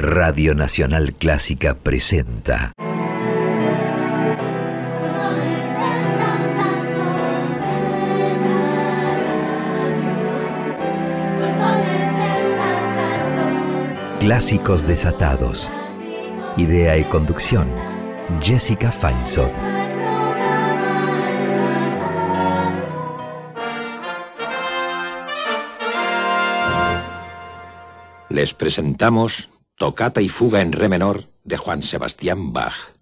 Radio Nacional Clásica presenta. Clásicos desatados. Idea y conducción. Jessica Feinsod. Les presentamos Tocata y Fuga en Re menor de Juan Sebastián Bach.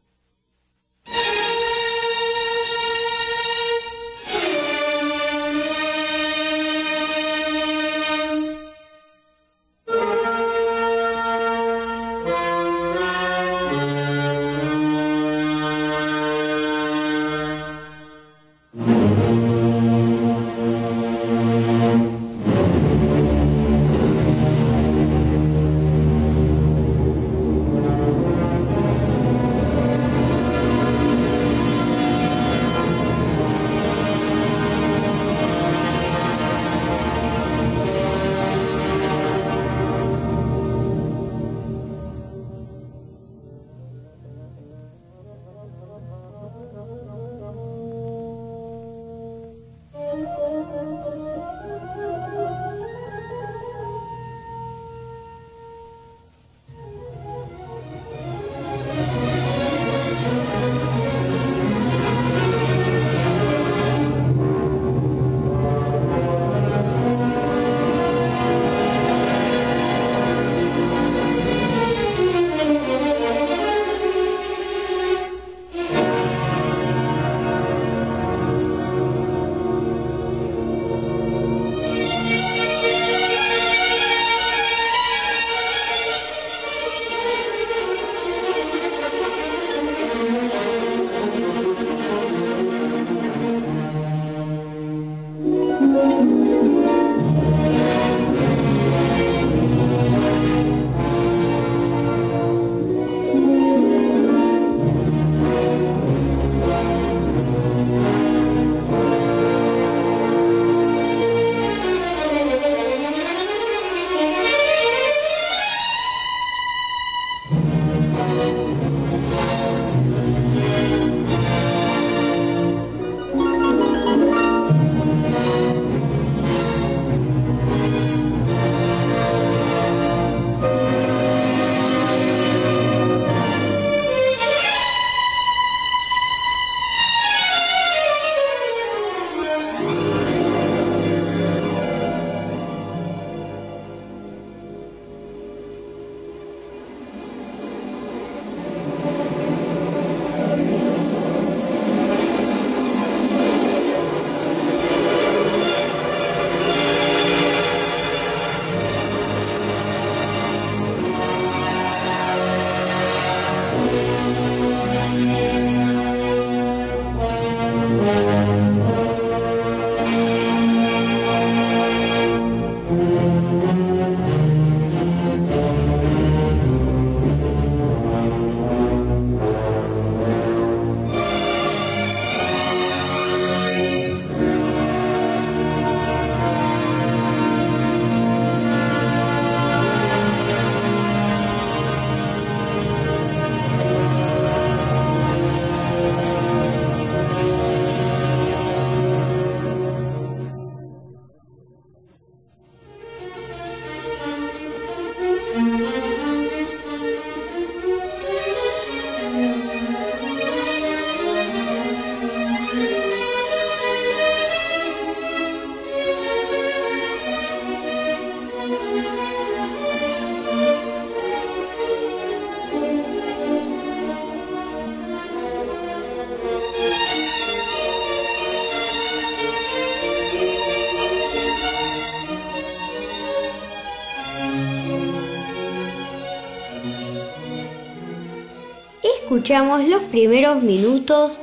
Escuchamos los primeros minutos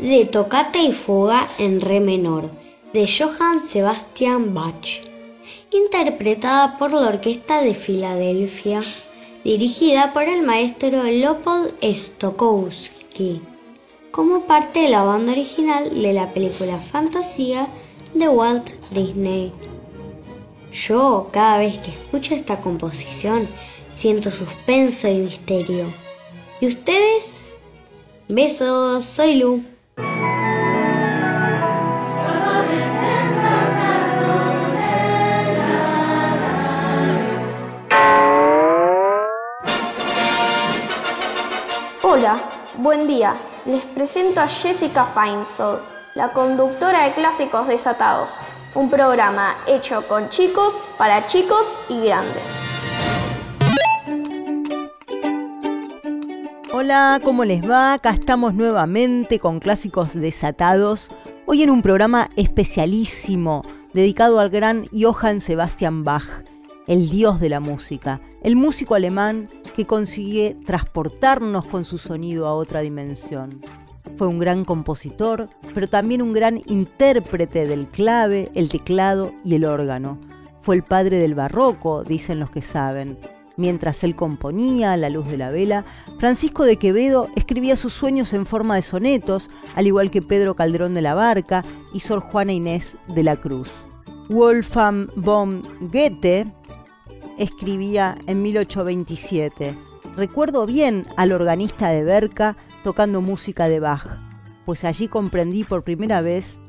de Tocata y Fuga en Re menor de Johann Sebastian Bach, interpretada por la Orquesta de Filadelfia, dirigida por el maestro Leopold Stokowski, como parte de la banda original de la película Fantasía de Walt Disney. Yo, cada vez que escucho esta composición, siento suspenso y misterio. ¿Y ustedes? Besos, soy Lu. Hola, buen día. Les presento a Jessica Feinsold, la conductora de Clásicos Desatados, un programa hecho con chicos, para chicos y grandes. Hola, ¿cómo les va? Acá estamos nuevamente con Clásicos Desatados, hoy en un programa especialísimo dedicado al gran Johann Sebastian Bach, el dios de la música, el músico alemán que consigue transportarnos con su sonido a otra dimensión. Fue un gran compositor, pero también un gran intérprete del clave, el teclado y el órgano. Fue el padre del barroco, dicen los que saben. Mientras él componía a la luz de la vela, Francisco de Quevedo escribía sus sueños en forma de sonetos, al igual que Pedro Calderón de la Barca y Sor Juana Inés de la Cruz. Wolfgang von Goethe escribía en 1827. Recuerdo bien al organista de Berca tocando música de Bach, pues allí comprendí por primera vez,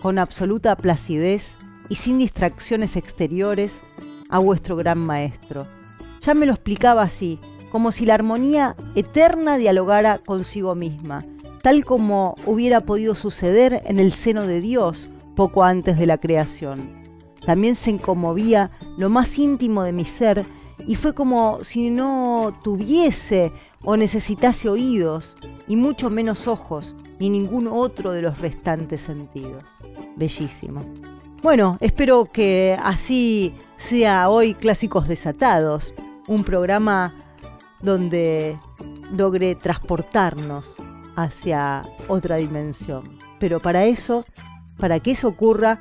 con absoluta placidez y sin distracciones exteriores, a vuestro gran maestro. Ya me lo explicaba así, como si la armonía eterna dialogara consigo misma, tal como hubiera podido suceder en el seno de Dios poco antes de la creación. También se conmovía lo más íntimo de mi ser y fue como si no tuviese o necesitase oídos y mucho menos ojos ni ningún otro de los restantes sentidos. Bellísimo. Bueno, espero que así sea hoy Clásicos Desatados, un programa donde logre transportarnos hacia otra dimensión. Pero para eso, para que eso ocurra,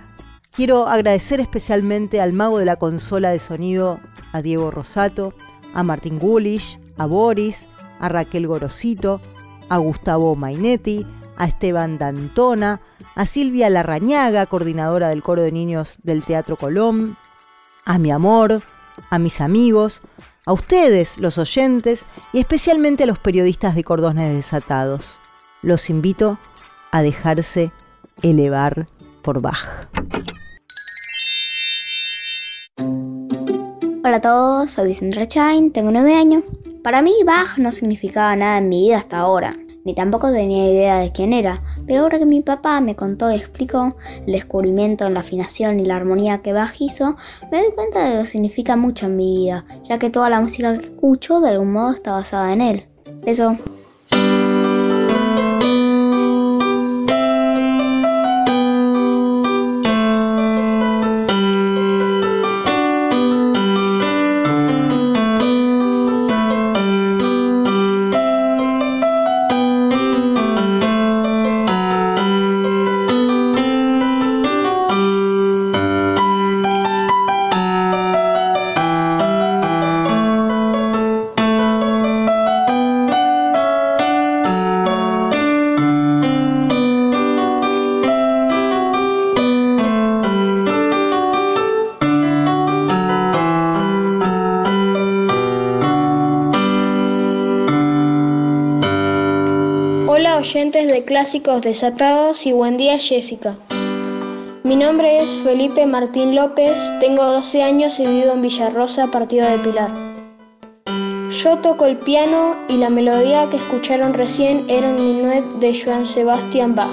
Quiero agradecer especialmente al mago de la consola de sonido, a Diego Rosato, a Martín Gulish, a Boris, a Raquel Gorosito, a Gustavo Mainetti, a Esteban Dantona, a Silvia Larrañaga, coordinadora del coro de niños del Teatro Colón, a mi amor, a mis amigos, a ustedes, los oyentes, y especialmente a los periodistas de Cordones Desatados. Los invito a dejarse elevar por Bach. Hola a todos, soy Vicente Rechain, tengo 9 años. Para mí Bach no significaba nada en mi vida hasta ahora, ni tampoco tenía idea de quién era, pero ahora que mi papá me contó y explicó el descubrimiento en la afinación y la armonía que Bach hizo, me doy cuenta de que significa mucho en mi vida, ya que toda la música que escucho de algún modo está basada en él. Eso. Clásicos Desatados y buen día Jessica. Mi nombre es Felipe Martín López, tengo 12 años y vivo en Villarrosa, partido de Pilar. Yo toco el piano y la melodía que escucharon recién era un minuet de Joan Sebastian Bach.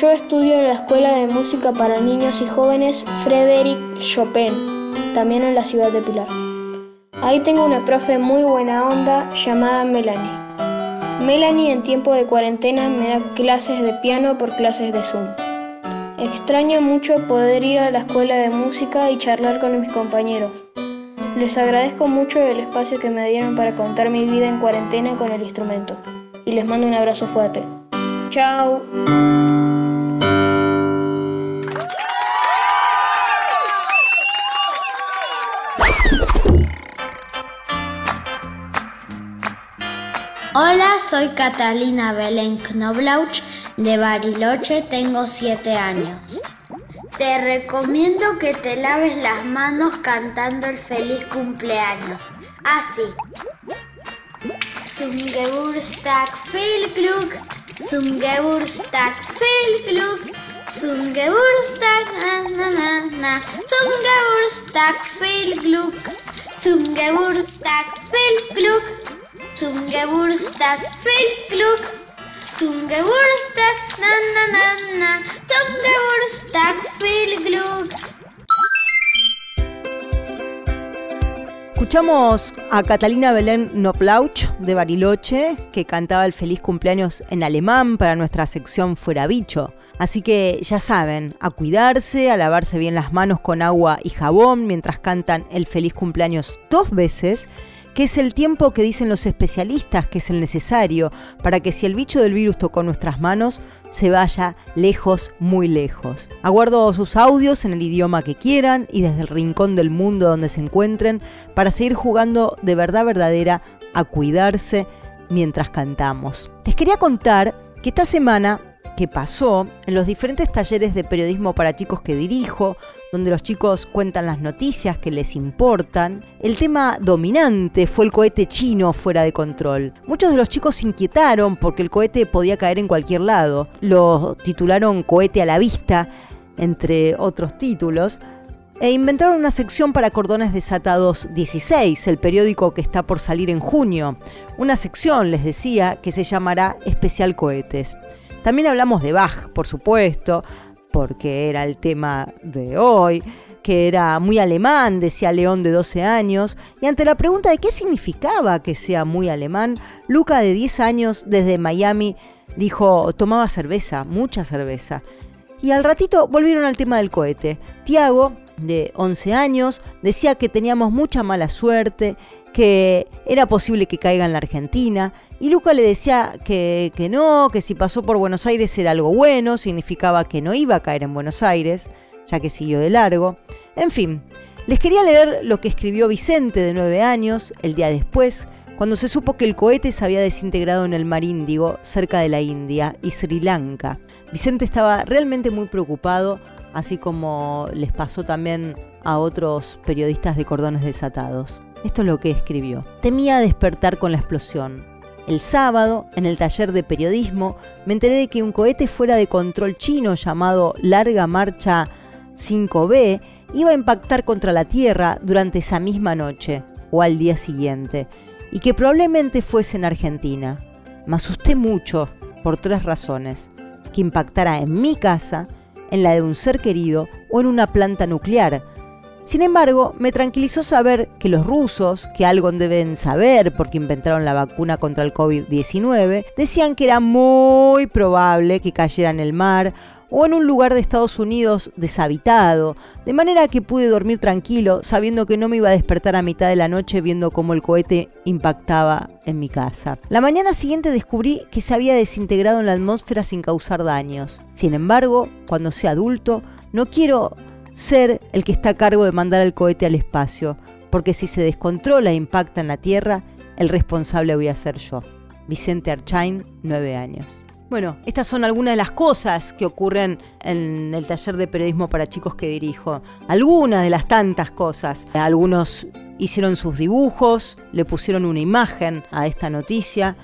Yo estudio en la Escuela de Música para Niños y Jóvenes Frédéric Chopin, también en la ciudad de Pilar. Ahí tengo una profe muy buena onda llamada Melanie. Melanie en tiempo de cuarentena me da clases de piano por clases de Zoom. Extraño mucho poder ir a la escuela de música y charlar con mis compañeros. Les agradezco mucho el espacio que me dieron para contar mi vida en cuarentena con el instrumento. Y les mando un abrazo fuerte. Chao. Hola, soy Catalina Belén Knoblauch de Bariloche, tengo 7 años. Te recomiendo que te laves las manos cantando el feliz cumpleaños. Así. Zum Geburtstag viel Glück, zum Geburtstag viel Glück, zum Geburtstag na na na na, viel Glück, zum viel Glück, Glück, zum Geburtstag na na na na, viel Glück. Escuchamos a Catalina Belén Noplauch de Bariloche, que cantaba el feliz cumpleaños en alemán para nuestra sección Fuera Bicho. Así que ya saben, a cuidarse, a lavarse bien las manos con agua y jabón mientras cantan el feliz cumpleaños dos veces que es el tiempo que dicen los especialistas que es el necesario para que si el bicho del virus tocó nuestras manos, se vaya lejos, muy lejos. Aguardo sus audios en el idioma que quieran y desde el rincón del mundo donde se encuentren para seguir jugando de verdad verdadera a cuidarse mientras cantamos. Les quería contar que esta semana que pasó en los diferentes talleres de periodismo para chicos que dirijo, donde los chicos cuentan las noticias que les importan, el tema dominante fue el cohete chino fuera de control. Muchos de los chicos se inquietaron porque el cohete podía caer en cualquier lado. Lo titularon Cohete a la vista, entre otros títulos, e inventaron una sección para Cordones Desatados 16, el periódico que está por salir en junio. Una sección, les decía, que se llamará Especial Cohetes. También hablamos de Bach, por supuesto, porque era el tema de hoy, que era muy alemán, decía León de 12 años, y ante la pregunta de qué significaba que sea muy alemán, Luca de 10 años desde Miami dijo, tomaba cerveza, mucha cerveza. Y al ratito volvieron al tema del cohete. Tiago, de 11 años, decía que teníamos mucha mala suerte, que era posible que caiga en la Argentina, y Luca le decía que, que, no, que si pasó por Buenos Aires era algo bueno, significaba que no iba a caer en Buenos Aires, ya que siguió de largo. En fin, les quería leer lo que escribió Vicente de 9 años, el día después, cuando se supo que el cohete se había desintegrado en el mar Índigo, cerca de la India y Sri Lanka. Vicente estaba realmente muy preocupado, así como les pasó también a otros periodistas de cordones desatados. Esto es lo que escribió. Temía despertar con la explosión. El sábado, en el taller de periodismo, me enteré de que un cohete fuera de control chino llamado Larga Marcha 5B iba a impactar contra la Tierra durante esa misma noche o al día siguiente, y que probablemente fuese en Argentina. Me asusté mucho por tres razones. Que impactara en mi casa, en la de un ser querido o en una planta nuclear, sin embargo, me tranquilizó saber que los rusos, que algo deben saber porque inventaron la vacuna contra el COVID-19, decían que era muy probable que cayera en el mar o en un lugar de Estados Unidos deshabitado, de manera que pude dormir tranquilo sabiendo que no me iba a despertar a mitad de la noche viendo cómo el cohete impactaba en mi casa. La mañana siguiente descubrí que se había desintegrado en la atmósfera sin causar daños. Sin embargo, cuando sea adulto, no quiero ser el que está a cargo de mandar el cohete al espacio, porque si se descontrola e impacta en la Tierra, el responsable voy a ser yo. Vicente Archain, 9 años. Bueno, estas son algunas de las cosas que ocurren en el taller de periodismo para chicos que dirijo. Algunas de las tantas cosas. Algunos hicieron sus dibujos, le pusieron una imagen a esta noticia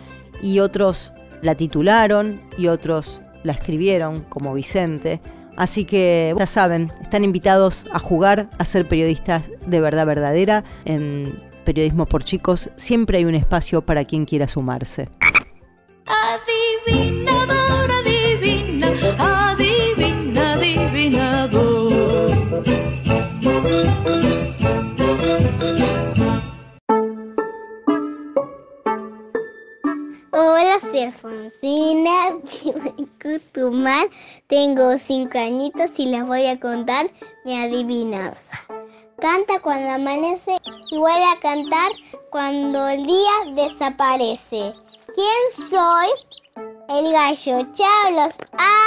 y otros la titularon y otros la escribieron, como Vicente. Así que ya saben, están invitados a jugar, a ser periodistas de verdad verdadera. En Periodismo por Chicos siempre hay un espacio para quien quiera sumarse. Alfonsina, Cutumán, tengo cinco añitos y les voy a contar mi adivinanza. Canta cuando amanece y vuelve a cantar cuando el día desaparece. ¿Quién soy? El gallo Chablos. ¡Ah!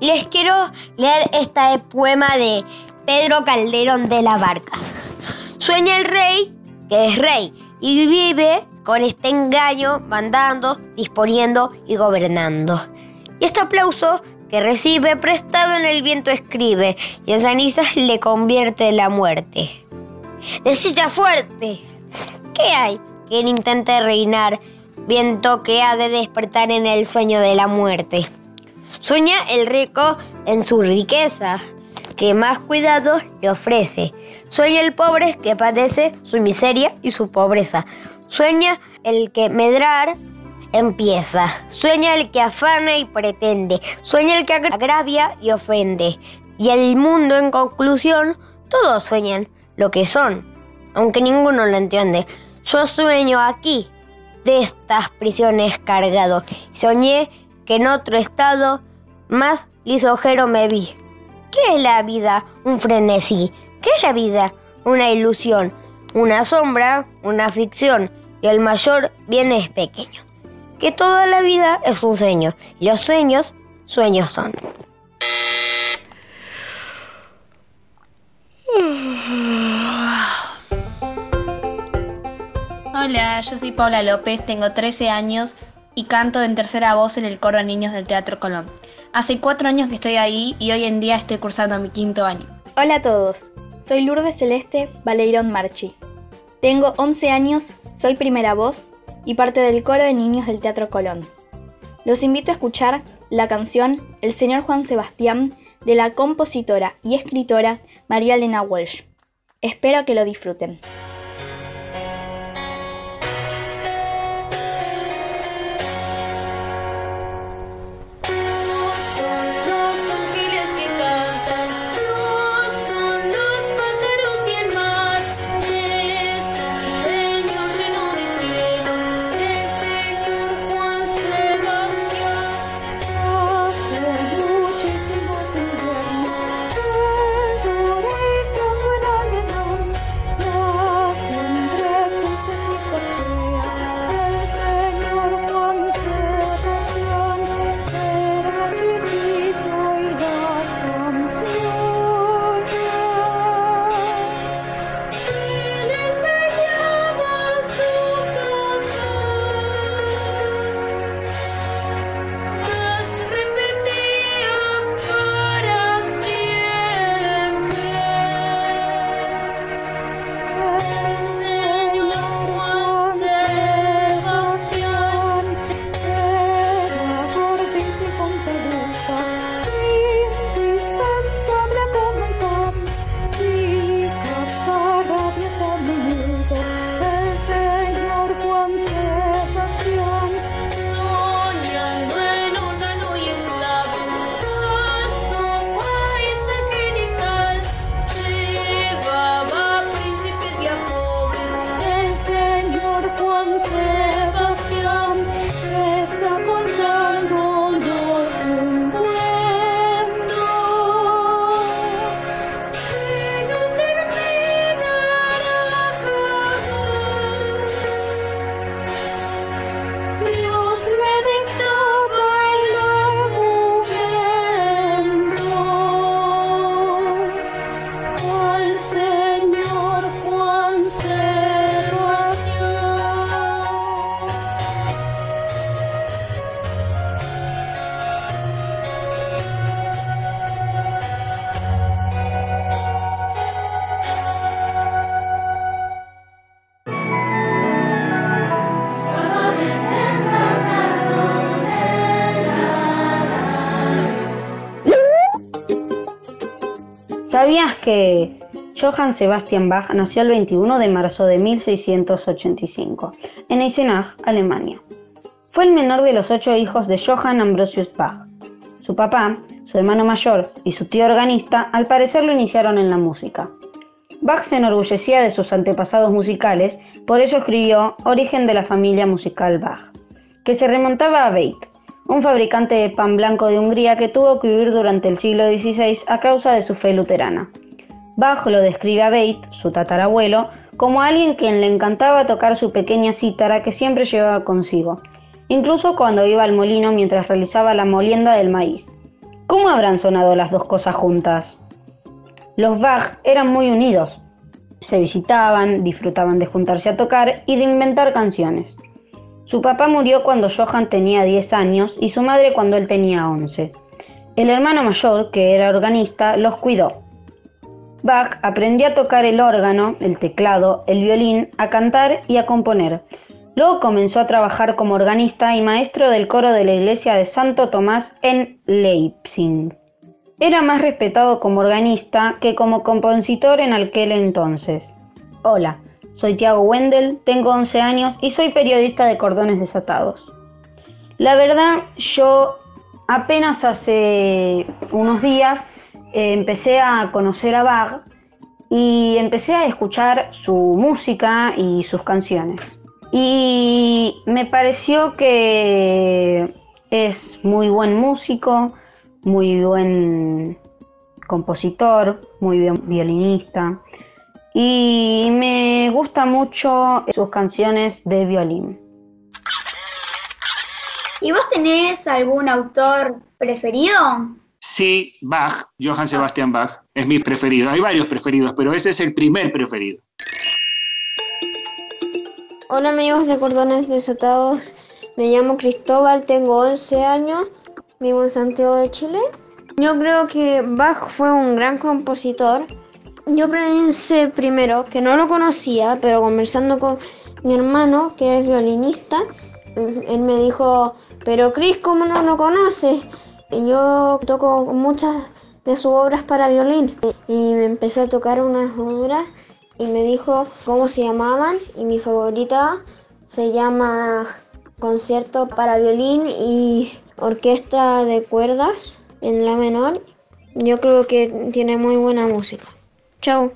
les quiero leer este poema de Pedro Calderón de la Barca. Sueña el rey que es rey y vive con este engaño mandando, disponiendo y gobernando. Y este aplauso que recibe prestado en el viento escribe y en cenizas le convierte la muerte. Decilla fuerte, ¿qué hay quien intente reinar viento que ha de despertar en el sueño de la muerte? Sueña el rico en su riqueza, que más cuidados le ofrece. Sueña el pobre que padece su miseria y su pobreza. Sueña el que medrar empieza. Sueña el que afana y pretende. Sueña el que agravia y ofende. Y el mundo en conclusión, todos sueñan lo que son, aunque ninguno lo entiende. Yo sueño aquí, de estas prisiones cargado. Soñé que en otro estado más lisojero me vi. ¿Qué es la vida? Un frenesí. ¿Qué es la vida? Una ilusión, una sombra, una ficción. Y el mayor bien es pequeño. Que toda la vida es un sueño. Y los sueños, sueños son. Hola, yo soy Paula López, tengo 13 años y canto en tercera voz en el coro Niños del Teatro Colón. Hace cuatro años que estoy ahí y hoy en día estoy cursando mi quinto año. Hola a todos, soy Lourdes Celeste Valeirón Marchi. Tengo 11 años, soy primera voz y parte del coro de niños del Teatro Colón. Los invito a escuchar la canción El Señor Juan Sebastián de la compositora y escritora María Elena Walsh. Espero que lo disfruten. Johann Sebastian Bach nació el 21 de marzo de 1685 en Eisenach, Alemania? Fue el menor de los ocho hijos de Johann Ambrosius Bach. Su papá, su hermano mayor y su tío organista al parecer lo iniciaron en la música. Bach se enorgullecía de sus antepasados musicales, por ello escribió Origen de la familia musical Bach, que se remontaba a Beit, un fabricante de pan blanco de Hungría que tuvo que vivir durante el siglo XVI a causa de su fe luterana. Bach lo describe a Beit, su tatarabuelo, como alguien quien le encantaba tocar su pequeña cítara que siempre llevaba consigo, incluso cuando iba al molino mientras realizaba la molienda del maíz. ¿Cómo habrán sonado las dos cosas juntas? Los Bach eran muy unidos. Se visitaban, disfrutaban de juntarse a tocar y de inventar canciones. Su papá murió cuando Johann tenía 10 años y su madre cuando él tenía 11. El hermano mayor, que era organista, los cuidó. Bach aprendió a tocar el órgano, el teclado, el violín, a cantar y a componer. Luego comenzó a trabajar como organista y maestro del coro de la iglesia de Santo Tomás en Leipzig. Era más respetado como organista que como compositor en aquel entonces. Hola, soy Tiago Wendel, tengo 11 años y soy periodista de Cordones Desatados. La verdad, yo apenas hace unos días eh, empecé a conocer a Bach y empecé a escuchar su música y sus canciones. Y me pareció que es muy buen músico, muy buen compositor, muy buen violinista y me gusta mucho sus canciones de violín. ¿Y vos tenés algún autor preferido? Sí, Bach, Johann Sebastian Bach, es mi preferido. Hay varios preferidos, pero ese es el primer preferido. Hola amigos de Cordones Desatados, me llamo Cristóbal, tengo 11 años, vivo en Santiago de Chile. Yo creo que Bach fue un gran compositor. Yo pensé primero que no lo conocía, pero conversando con mi hermano, que es violinista, él me dijo, pero Cris, ¿cómo no lo conoces? Yo toco muchas de sus obras para violín y me empecé a tocar unas obras y me dijo cómo se llamaban y mi favorita se llama Concierto para violín y orquesta de cuerdas en la menor. Yo creo que tiene muy buena música. Chao.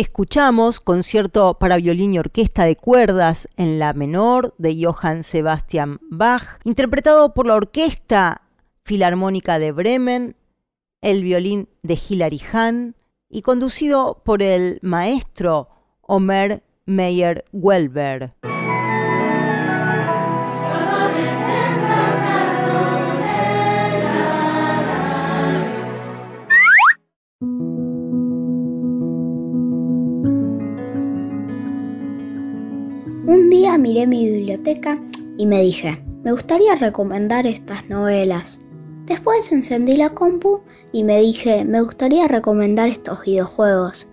Escuchamos concierto para violín y orquesta de cuerdas en la menor de Johann Sebastian Bach, interpretado por la Orquesta Filarmónica de Bremen, el violín de Hilary Hahn y conducido por el maestro Omer Meyer Welber. Un día miré mi biblioteca y me dije, me gustaría recomendar estas novelas. Después encendí la compu y me dije, me gustaría recomendar estos videojuegos.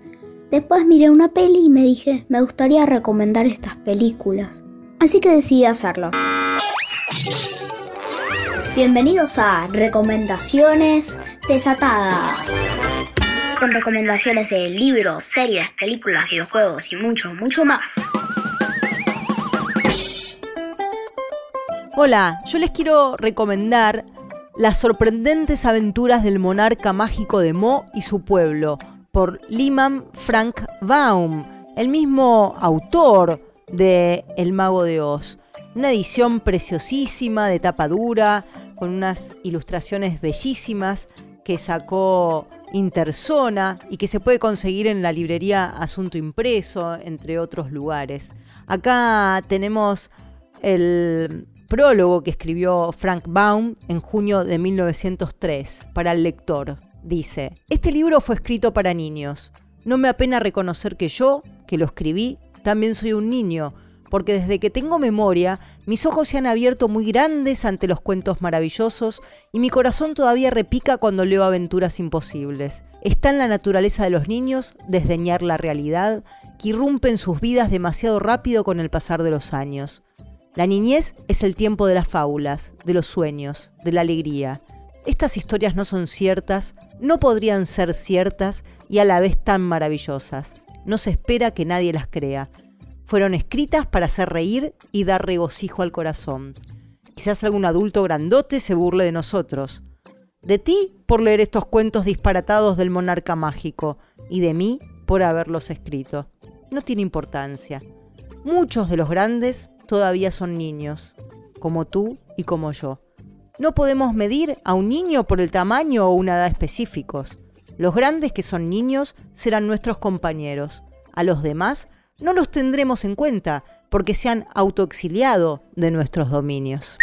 Después miré una peli y me dije, me gustaría recomendar estas películas. Así que decidí hacerlo. Bienvenidos a Recomendaciones Desatadas. Con recomendaciones de libros, series, películas, videojuegos y mucho, mucho más. Hola, yo les quiero recomendar Las sorprendentes aventuras del monarca mágico de Mo y su pueblo, por Liman Frank Baum, el mismo autor de El Mago de Oz. Una edición preciosísima de tapa dura, con unas ilustraciones bellísimas que sacó Interzona y que se puede conseguir en la librería Asunto Impreso, entre otros lugares. Acá tenemos el prólogo que escribió Frank Baum en junio de 1903 para el lector. Dice, este libro fue escrito para niños. No me apena reconocer que yo, que lo escribí, también soy un niño, porque desde que tengo memoria, mis ojos se han abierto muy grandes ante los cuentos maravillosos y mi corazón todavía repica cuando leo aventuras imposibles. Está en la naturaleza de los niños desdeñar la realidad que irrumpe en sus vidas demasiado rápido con el pasar de los años. La niñez es el tiempo de las fábulas, de los sueños, de la alegría. Estas historias no son ciertas, no podrían ser ciertas y a la vez tan maravillosas. No se espera que nadie las crea. Fueron escritas para hacer reír y dar regocijo al corazón. Quizás algún adulto grandote se burle de nosotros. De ti por leer estos cuentos disparatados del monarca mágico y de mí por haberlos escrito. No tiene importancia. Muchos de los grandes todavía son niños, como tú y como yo. No podemos medir a un niño por el tamaño o una edad específicos. Los grandes que son niños serán nuestros compañeros. A los demás no los tendremos en cuenta porque se han autoexiliado de nuestros dominios.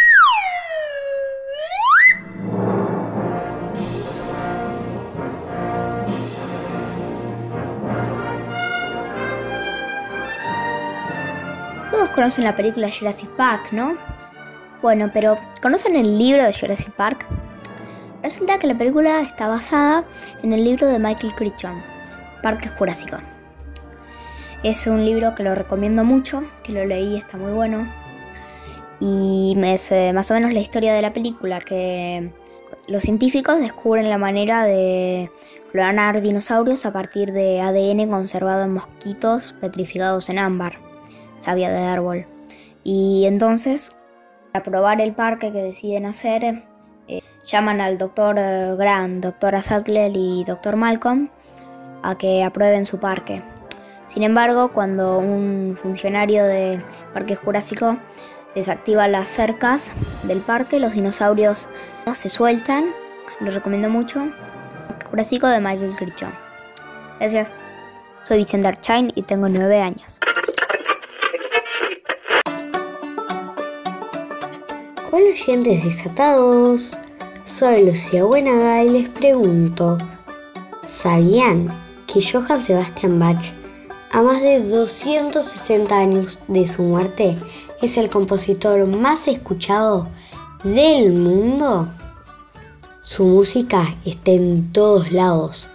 Conocen la película Jurassic Park, ¿no? Bueno, pero ¿conocen el libro de Jurassic Park? Resulta que la película está basada en el libro de Michael Crichton, Parque Jurásico. Es un libro que lo recomiendo mucho, que lo leí, está muy bueno. Y es eh, más o menos la historia de la película, que los científicos descubren la manera de clonar dinosaurios a partir de ADN conservado en mosquitos petrificados en ámbar savia de árbol. Y entonces, para probar el parque que deciden hacer, eh, llaman al doctor eh, Grant, doctora Sattler y doctor Malcolm a que aprueben su parque. Sin embargo, cuando un funcionario de Parque Jurásico desactiva las cercas del parque, los dinosaurios se sueltan. Lo recomiendo mucho. Parque Jurásico de Michael Crichton. Gracias. Soy Vicente Archain y tengo nueve años. Hola oyentes desatados, soy Lucía Buenaga y les pregunto, ¿sabían que Johann Sebastian Bach, a más de 260 años de su muerte, es el compositor más escuchado del mundo? Su música está en todos lados,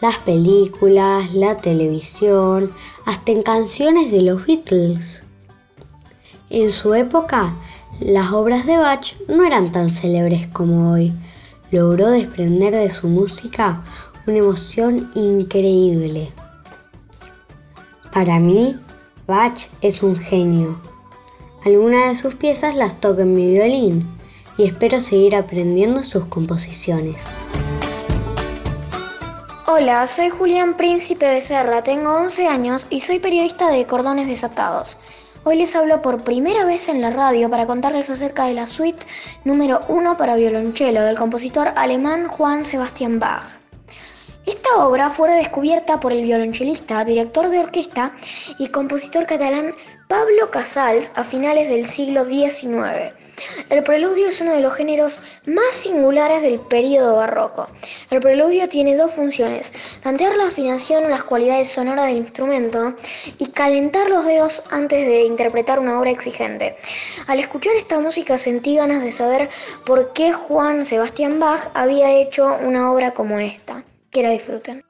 las películas, la televisión, hasta en canciones de los Beatles. En su época, las obras de Bach no eran tan célebres como hoy. Logró desprender de su música una emoción increíble. Para mí, Bach es un genio. Algunas de sus piezas las toco en mi violín y espero seguir aprendiendo sus composiciones. Hola, soy Julián Príncipe Becerra, tengo 11 años y soy periodista de Cordones Desatados. Hoy les hablo por primera vez en la radio para contarles acerca de la suite número 1 para violonchelo del compositor alemán Juan Sebastian Bach. Esta obra fue redescubierta por el violonchelista, director de orquesta y compositor catalán Pablo Casals a finales del siglo XIX. El preludio es uno de los géneros más singulares del período barroco. El preludio tiene dos funciones, tantear la afinación o las cualidades sonoras del instrumento y calentar los dedos antes de interpretar una obra exigente. Al escuchar esta música sentí ganas de saber por qué Juan Sebastián Bach había hecho una obra como esta. Que la disfruten.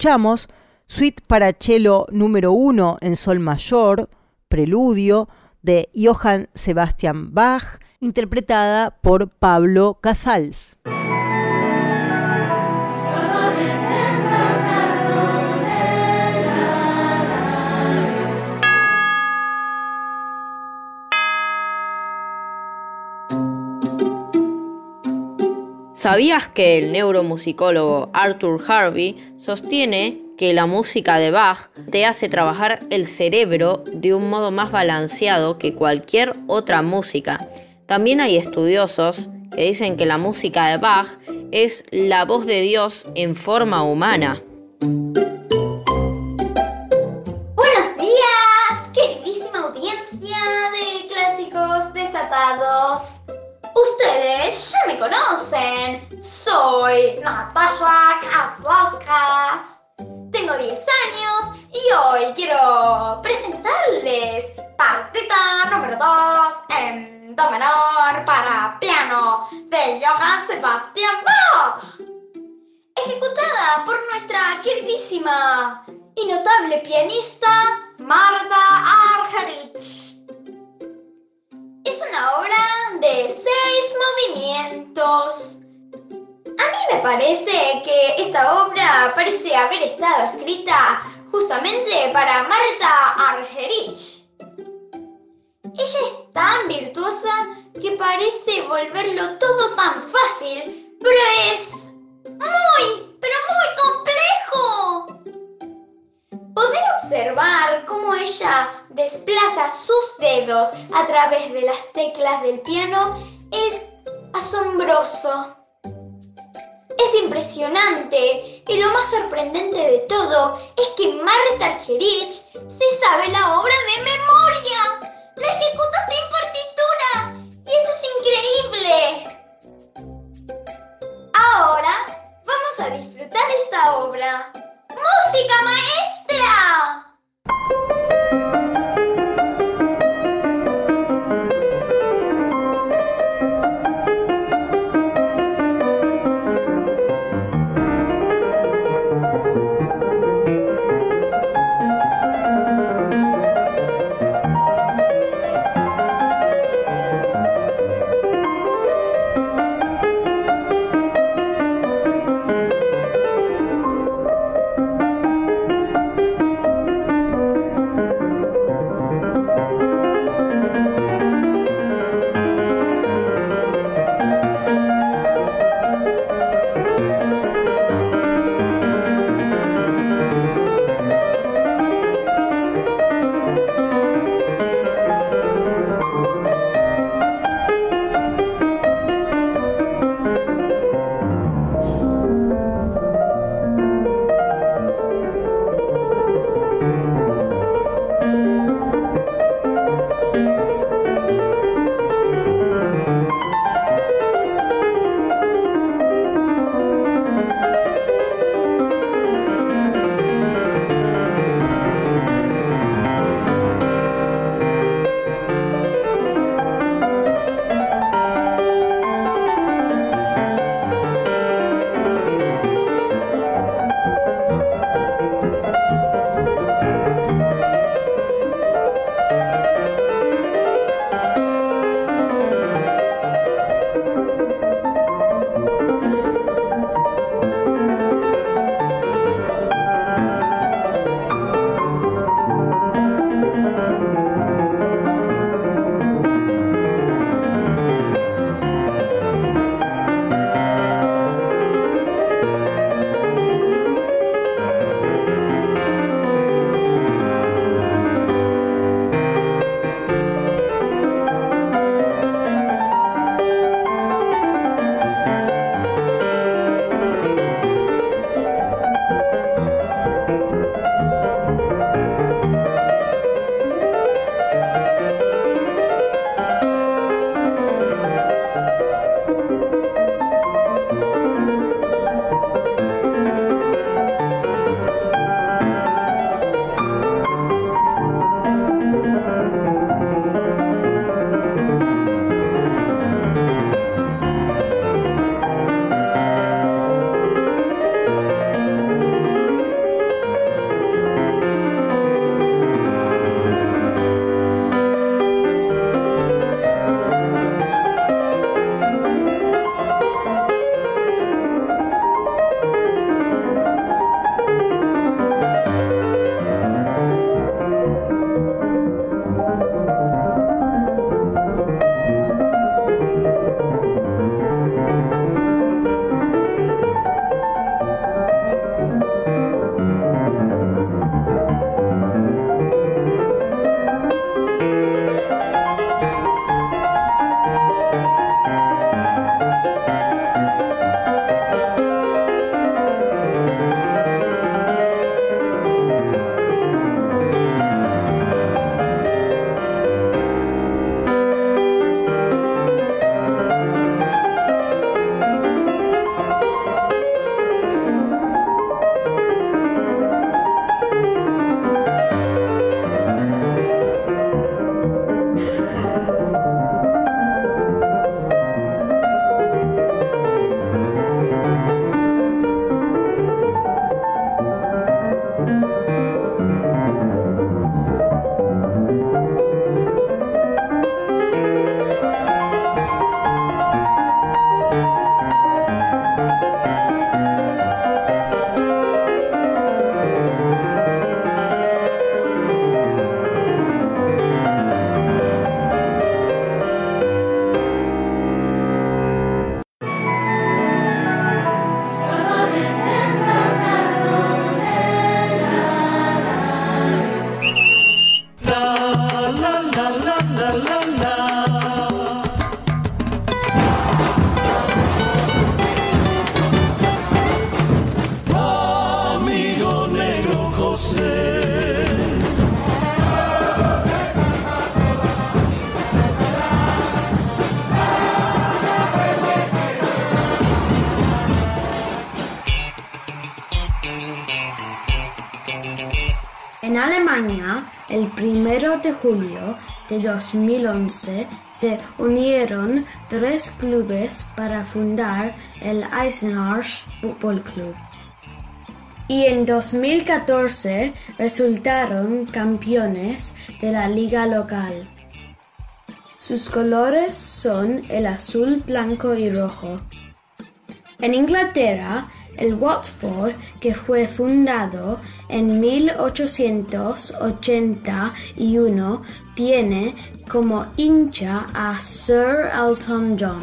Escuchamos Suite para cello número 1 en sol mayor, preludio de Johann Sebastian Bach, interpretada por Pablo Casals. ¿Sabías que el neuromusicólogo Arthur Harvey sostiene que la música de Bach te hace trabajar el cerebro de un modo más balanceado que cualquier otra música? También hay estudiosos que dicen que la música de Bach es la voz de Dios en forma humana. Ustedes ya me conocen. Soy Natasha Kaslauskas. Tengo 10 años y hoy quiero presentarles partita número 2 en do menor para piano de Johann Sebastian Bach. Ejecutada por nuestra queridísima y notable pianista Marta Argerich. Es una obra de seis movimientos. A mí me parece que esta obra parece haber estado escrita justamente para Marta Argerich. Ella es tan virtuosa que parece volverlo todo tan fácil, pero es muy, pero muy complejo. Poder observar cómo ella desplaza sus dedos a través de las teclas del piano es asombroso. Es impresionante y lo más sorprendente de todo es que Marta Argerich se sabe la obra de memoria. La ejecuta sin partitura y eso es increíble. Ahora vamos a disfrutar esta obra. ¡Música maestra! De julio de 2011 se unieron tres clubes para fundar el Eisenarch Football Club. Y en 2014 resultaron campeones de la liga local. Sus colores son el azul, blanco y rojo. En Inglaterra, el Watford, que fue fundado en 1881, tiene como hincha a Sir Elton John,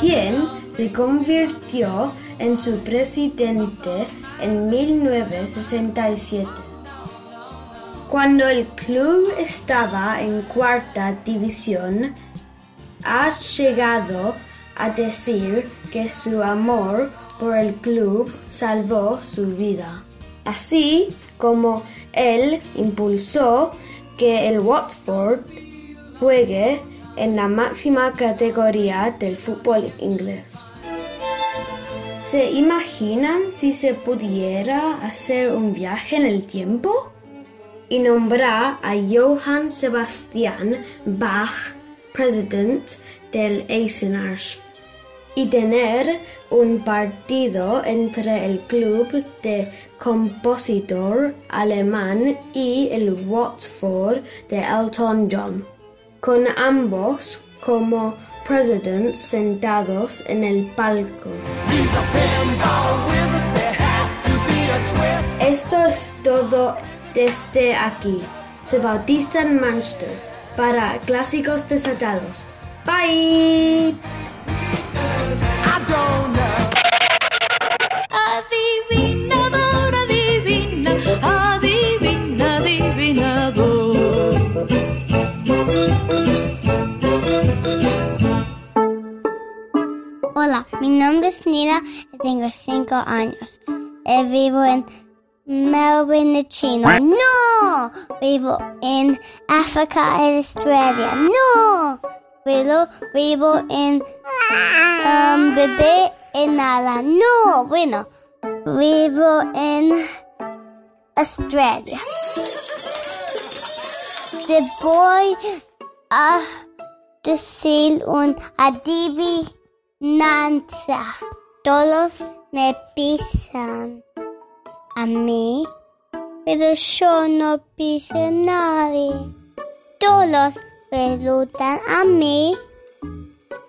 quien se convirtió en su presidente en 1967. Cuando el club estaba en cuarta división, ha llegado a decir que su amor por el club salvó su vida, así como él impulsó que el Watford juegue en la máxima categoría del fútbol inglés. ¿Se imaginan si se pudiera hacer un viaje en el tiempo? Y nombrar a Johann Sebastian Bach president del Eisenarch y tener un partido entre el club de compositor alemán y el Watford de Elton John, con ambos como presidents sentados en el palco. Esto es todo desde aquí. Se Bautista en Manchester para Clásicos Desatados. Bye. Adivinador, adivina, adivina, adivinador. Hola, mi nombre es Nina y tengo 5 años. Eh, vivo en Melbourne, Chino. ¡No! Vivo en África y Australia. ¡No! Vivo, vivo en um, Bebé en Nala. ¡No! Bueno, vivo en Australia. Te voy a decir un adivinanza. Todos me pisan a mí, pero yo no piso a nadie. Todos preguntan a mí,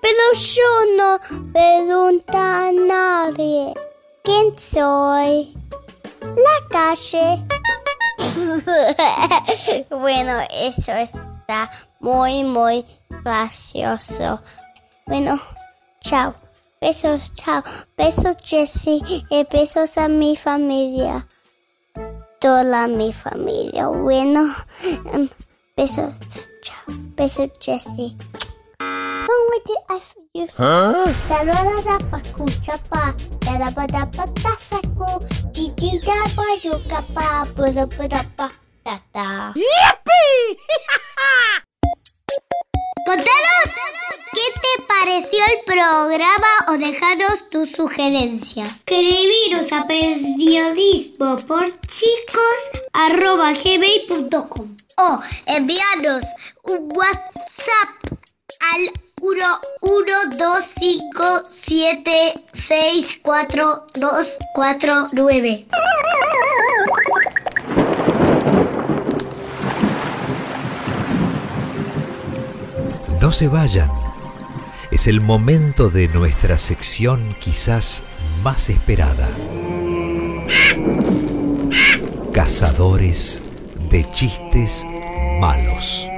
pero yo no pregunto a nadie. ¿Quién soy? La calle. bueno, eso está muy, muy gracioso. Bueno, chao. Besos, chao. Besos, Jessie. Y besos a mi familia. Toda mi familia. Bueno, em, besos, chao. Besos. Huh? Saludos a Pacucha pa. Dada pa da pa ta saco. Titi da pa yuca pa. Puda puda pa. Ta ta. Contanos qué te pareció el programa o dejaros tus sugerencias. Escribiros a periodismo por chicos arroba gmail.com o enviarnos un WhatsApp al 11257642249. No se vayan. Es el momento de nuestra sección quizás más esperada. Cazadores de chistes malos.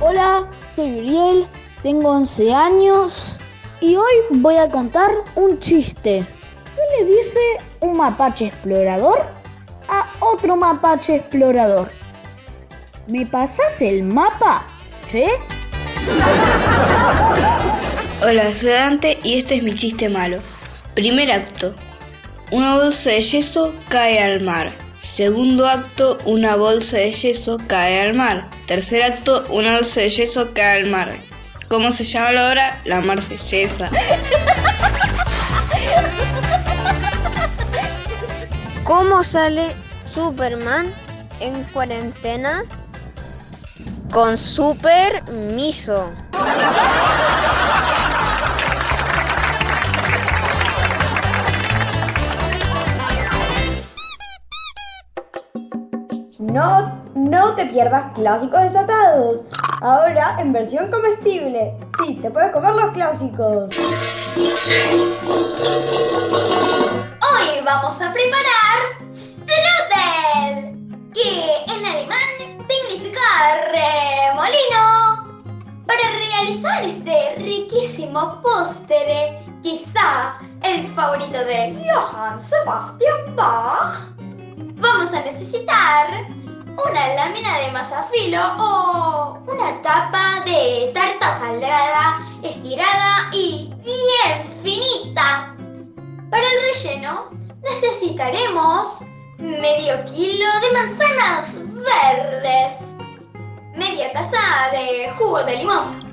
Hola, soy Uriel, tengo 11 años y hoy voy a contar un chiste. ¿Qué le dice un mapache explorador a otro mapache explorador? ¿Me pasas el mapa? Hola, soy Dante y este es mi chiste malo. Primer acto. Una bolsa de yeso cae al mar. Segundo acto, una bolsa de yeso cae al mar. Tercer acto, una bolsa de yeso cae al mar. ¿Cómo se llama la obra? La marsellesa. ¿Cómo sale Superman en cuarentena? Con super miso. No, no te pierdas clásicos desatados. Ahora en versión comestible. Sí, te puedes comer los clásicos. Riquísimo postre, quizá el favorito de Johann Sebastian Bach, vamos a necesitar una lámina de masa filo o una tapa de tarta hojaldrada, estirada y bien finita. Para el relleno necesitaremos medio kilo de manzanas verdes, media taza de jugo de limón,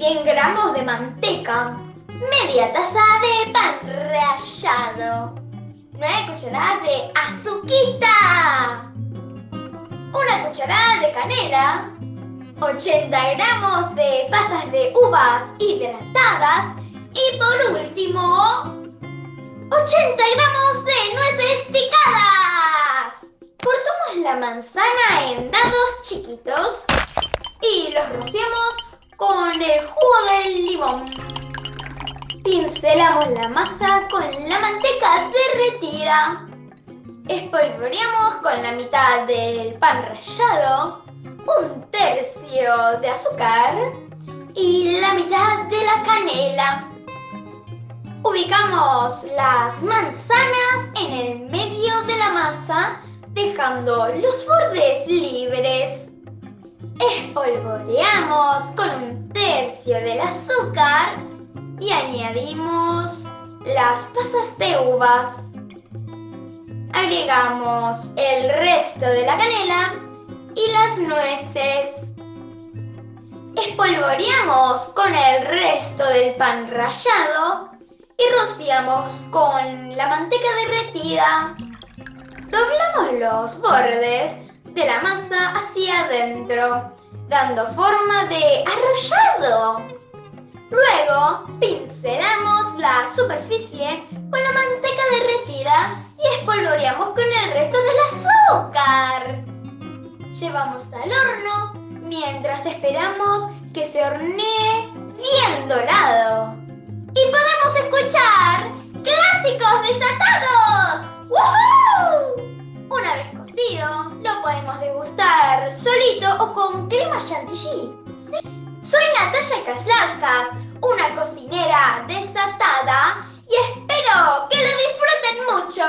100 gramos de manteca, media taza de pan rallado, 9 cucharadas de azuquita, una cucharada de canela, 80 gramos de pasas de uvas hidratadas y por último 80 gramos de nueces picadas. Cortamos la manzana en dados chiquitos y los rociamos con el jugo del limón. Pincelamos la masa con la manteca derretida. Espolvoreamos con la mitad del pan rallado, un tercio de azúcar y la mitad de la canela. Ubicamos las manzanas en el medio de la masa, dejando los bordes libres. Espolvoreamos con un tercio del azúcar y añadimos las pasas de uvas. Agregamos el resto de la canela y las nueces. Espolvoreamos con el resto del pan rallado y rociamos con la manteca derretida. Doblamos los bordes de la masa hacia adentro, dando forma de arrollado. Luego pincelamos la superficie con la manteca derretida y espolvoreamos con el resto del azúcar. Llevamos al horno mientras esperamos que se hornee bien dorado. Y podemos escuchar clásicos desatados. ¡Woohoo! Una vez lo podemos degustar solito o con crema chantilly. Soy Natalia Kaslauskas, una cocinera desatada y espero que lo disfruten mucho.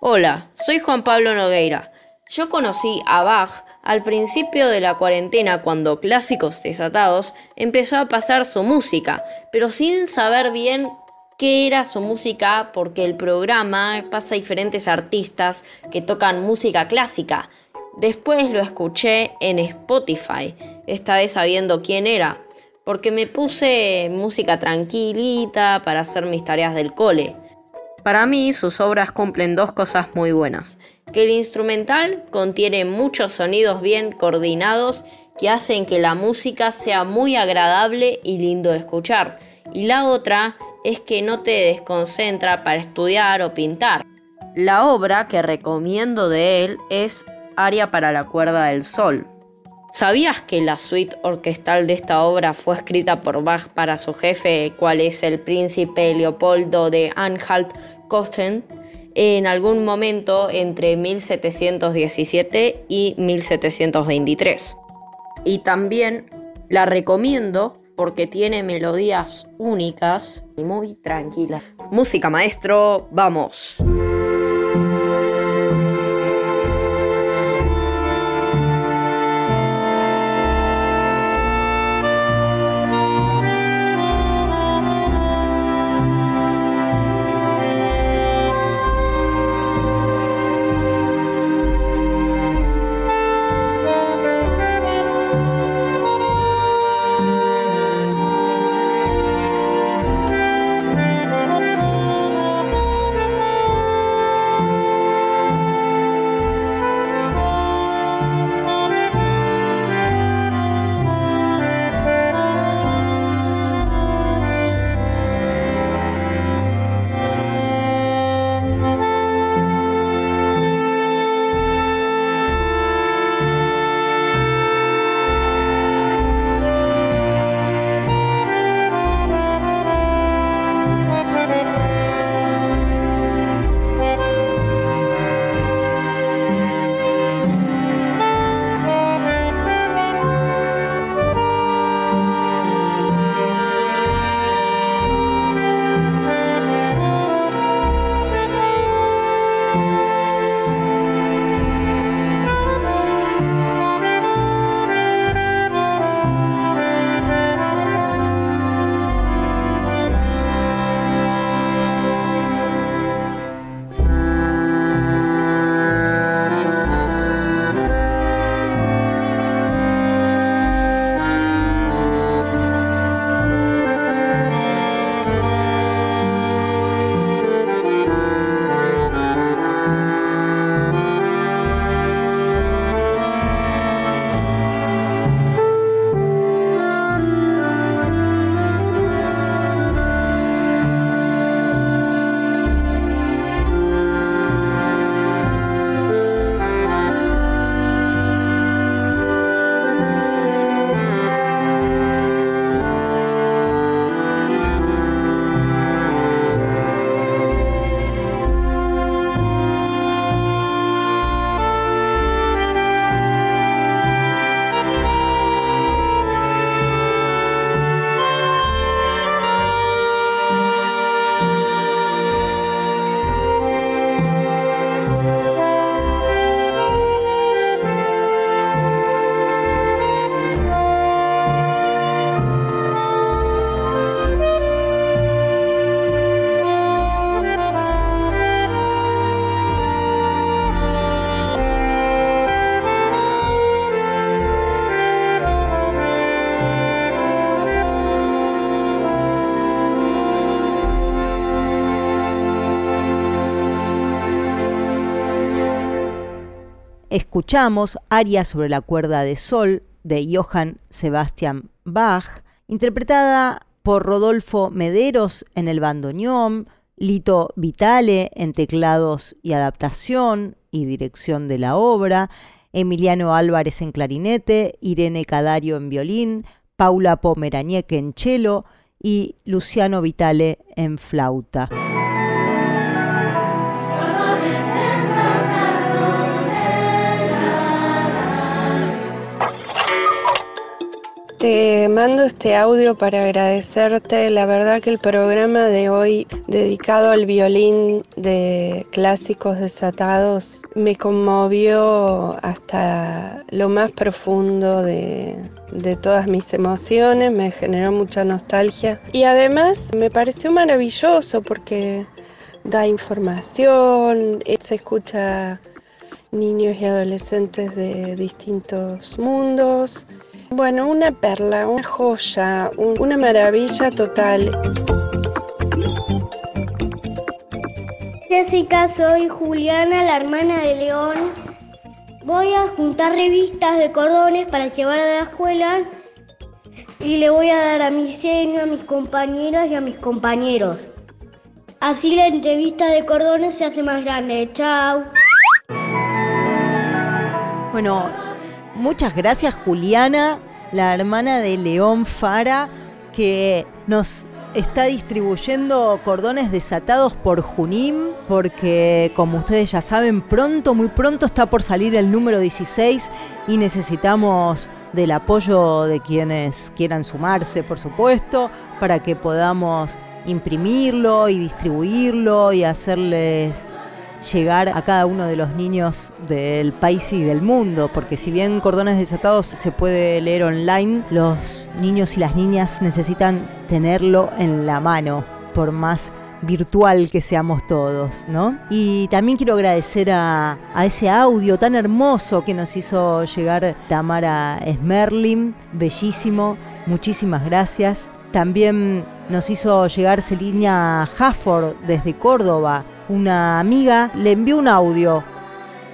Hola, soy Juan Pablo Nogueira. Yo conocí a Bach al principio de la cuarentena cuando Clásicos Desatados empezó a pasar su música, pero sin saber bien qué era su música porque el programa pasa a diferentes artistas que tocan música clásica. Después lo escuché en Spotify, esta vez sabiendo quién era, porque me puse música tranquilita para hacer mis tareas del cole. Para mí sus obras cumplen dos cosas muy buenas, que el instrumental contiene muchos sonidos bien coordinados que hacen que la música sea muy agradable y lindo de escuchar, y la otra es que no te desconcentra para estudiar o pintar. La obra que recomiendo de él es Aria para la cuerda del sol. ¿Sabías que la suite orquestal de esta obra fue escrita por Bach para su jefe, cual es el príncipe Leopoldo de Anhalt-Köthen, en algún momento entre 1717 y 1723? Y también la recomiendo porque tiene melodías únicas y muy tranquilas. Música maestro, vamos. Escuchamos Aria sobre la cuerda de sol de Johann Sebastian Bach, interpretada por Rodolfo Mederos en el bandoneón, Lito Vitale en teclados y adaptación y dirección de la obra, Emiliano Álvarez en clarinete, Irene Cadario en violín, Paula Pomeraniec en cello y Luciano Vitale en flauta. Te mando este audio para agradecerte. La verdad que el programa de hoy dedicado al violín de clásicos desatados me conmovió hasta lo más profundo de, de todas mis emociones, me generó mucha nostalgia y además me pareció maravilloso porque da información, se escucha niños y adolescentes de distintos mundos. Bueno, una perla, una joya, un- una maravilla total. Jessica, soy Juliana, la hermana de León. Voy a juntar revistas de cordones para llevar a la escuela y le voy a dar a mi seno, a mis compañeras y a mis compañeros. Así la entrevista de cordones se hace más grande. Chao. Bueno, muchas gracias Juliana, la hermana de León Fara, que nos está distribuyendo cordones desatados por Junim, porque como ustedes ya saben, pronto, muy pronto está por salir el número 16 y necesitamos del apoyo de quienes quieran sumarse, por supuesto, para que podamos imprimirlo y distribuirlo y hacerles llegar a cada uno de los niños del país y del mundo, porque si bien Cordones Desatados se puede leer online, los niños y las niñas necesitan tenerlo en la mano, por más virtual que seamos todos, ¿no? Y también quiero agradecer a, a ese audio tan hermoso que nos hizo llegar Tamara Smerlin, bellísimo, muchísimas gracias. También nos hizo llegar Celina Hafford desde Córdoba, una amiga, le envió un audio.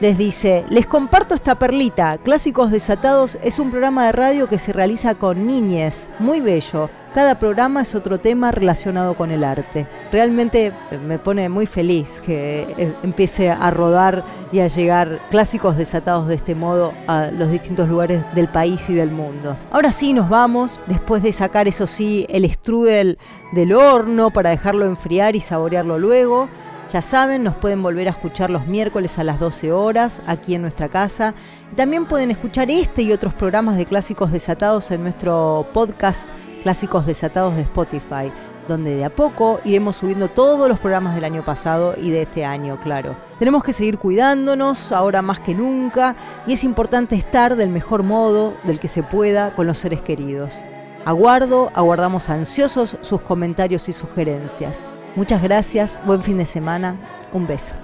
Les dice, les comparto esta perlita. Clásicos Desatados es un programa de radio que se realiza con niñes, muy bello. Cada programa es otro tema relacionado con el arte. Realmente eh, me pone muy feliz que eh, empiece a rodar y a llegar clásicos desatados de este modo a los distintos lugares del país y del mundo. Ahora sí nos vamos, después de sacar eso sí el strudel del horno para dejarlo enfriar y saborearlo luego. Ya saben, nos pueden volver a escuchar los miércoles a las 12 horas aquí en nuestra casa. También pueden escuchar este y otros programas de Clásicos Desatados en nuestro podcast Clásicos Desatados de Spotify, donde de a poco iremos subiendo todos los programas del año pasado y de este año, claro. Tenemos que seguir cuidándonos ahora más que nunca y es importante estar del mejor modo, del que se pueda, con los seres queridos. Aguardo, aguardamos ansiosos sus comentarios y sugerencias. Muchas gracias, buen fin de semana, un beso.